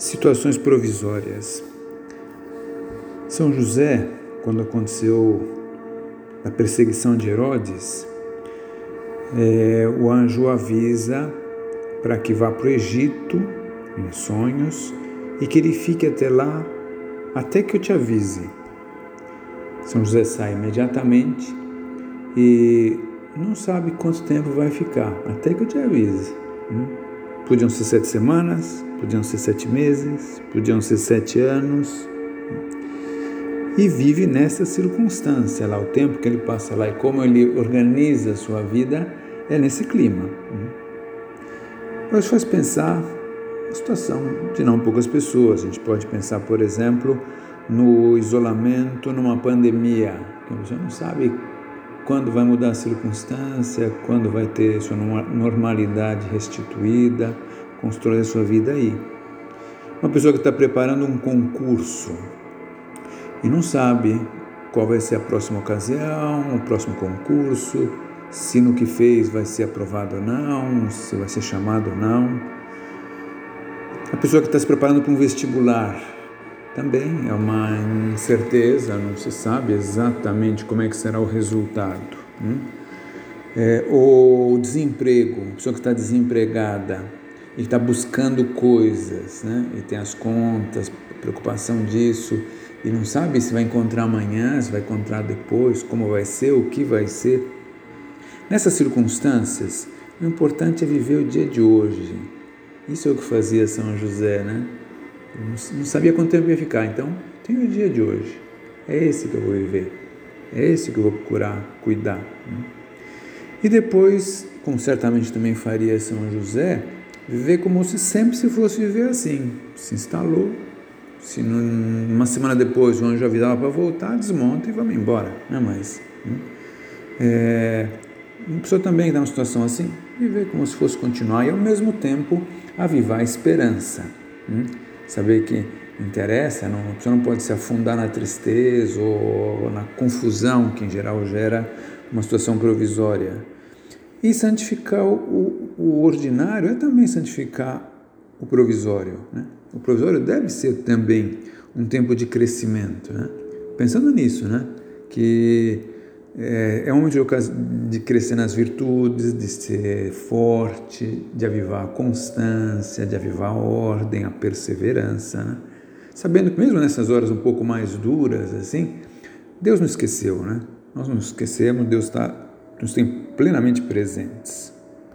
Situações provisórias. São José, quando aconteceu a perseguição de Herodes, é, o anjo avisa para que vá para o Egito em sonhos e que ele fique até lá até que eu te avise. São José sai imediatamente e não sabe quanto tempo vai ficar, até que eu te avise. Né? Podiam ser sete semanas, podiam ser sete meses, podiam ser sete anos. E vive nessa circunstância lá, o tempo que ele passa lá e como ele organiza a sua vida é nesse clima. Mas faz pensar a situação de não poucas pessoas. A gente pode pensar, por exemplo, no isolamento numa pandemia, você não sabe quando vai mudar a circunstância, quando vai ter sua normalidade restituída construir a sua vida aí. Uma pessoa que está preparando um concurso e não sabe qual vai ser a próxima ocasião, o próximo concurso, se no que fez vai ser aprovado ou não, se vai ser chamado ou não. A pessoa que está se preparando para um vestibular também é uma incerteza, não se sabe exatamente como é que será o resultado. Né? É, o desemprego, a pessoa que está desempregada, ele está buscando coisas, né? E tem as contas, preocupação disso, e não sabe se vai encontrar amanhã, se vai encontrar depois, como vai ser, o que vai ser. Nessas circunstâncias, o importante é viver o dia de hoje. Isso é o que fazia São José, né? Não sabia quanto tempo ia ficar, então tem o dia de hoje. É esse que eu vou viver. É esse que eu vou procurar cuidar. Né? E depois, como certamente também faria São José, viver como se sempre se fosse viver assim. Se instalou, se uma semana depois o anjo avisava para voltar, desmonta e vamos embora, não é mais. Né? É, uma pessoa também está numa situação assim, viver como se fosse continuar e ao mesmo tempo avivar a esperança. Né? Saber que interessa, não, a pessoa não pode se afundar na tristeza ou na confusão que em geral gera uma situação provisória e santificar o, o ordinário é também santificar o provisório. Né? O provisório deve ser também um tempo de crescimento. Né? Pensando nisso, né? que é, é um momento de, de crescer nas virtudes, de ser forte, de avivar a constância, de avivar a ordem, a perseverança. Né? Sabendo que mesmo nessas horas um pouco mais duras, assim, Deus não esqueceu, né? Nós não esquecemos, Deus está nos tem plenamente presentes.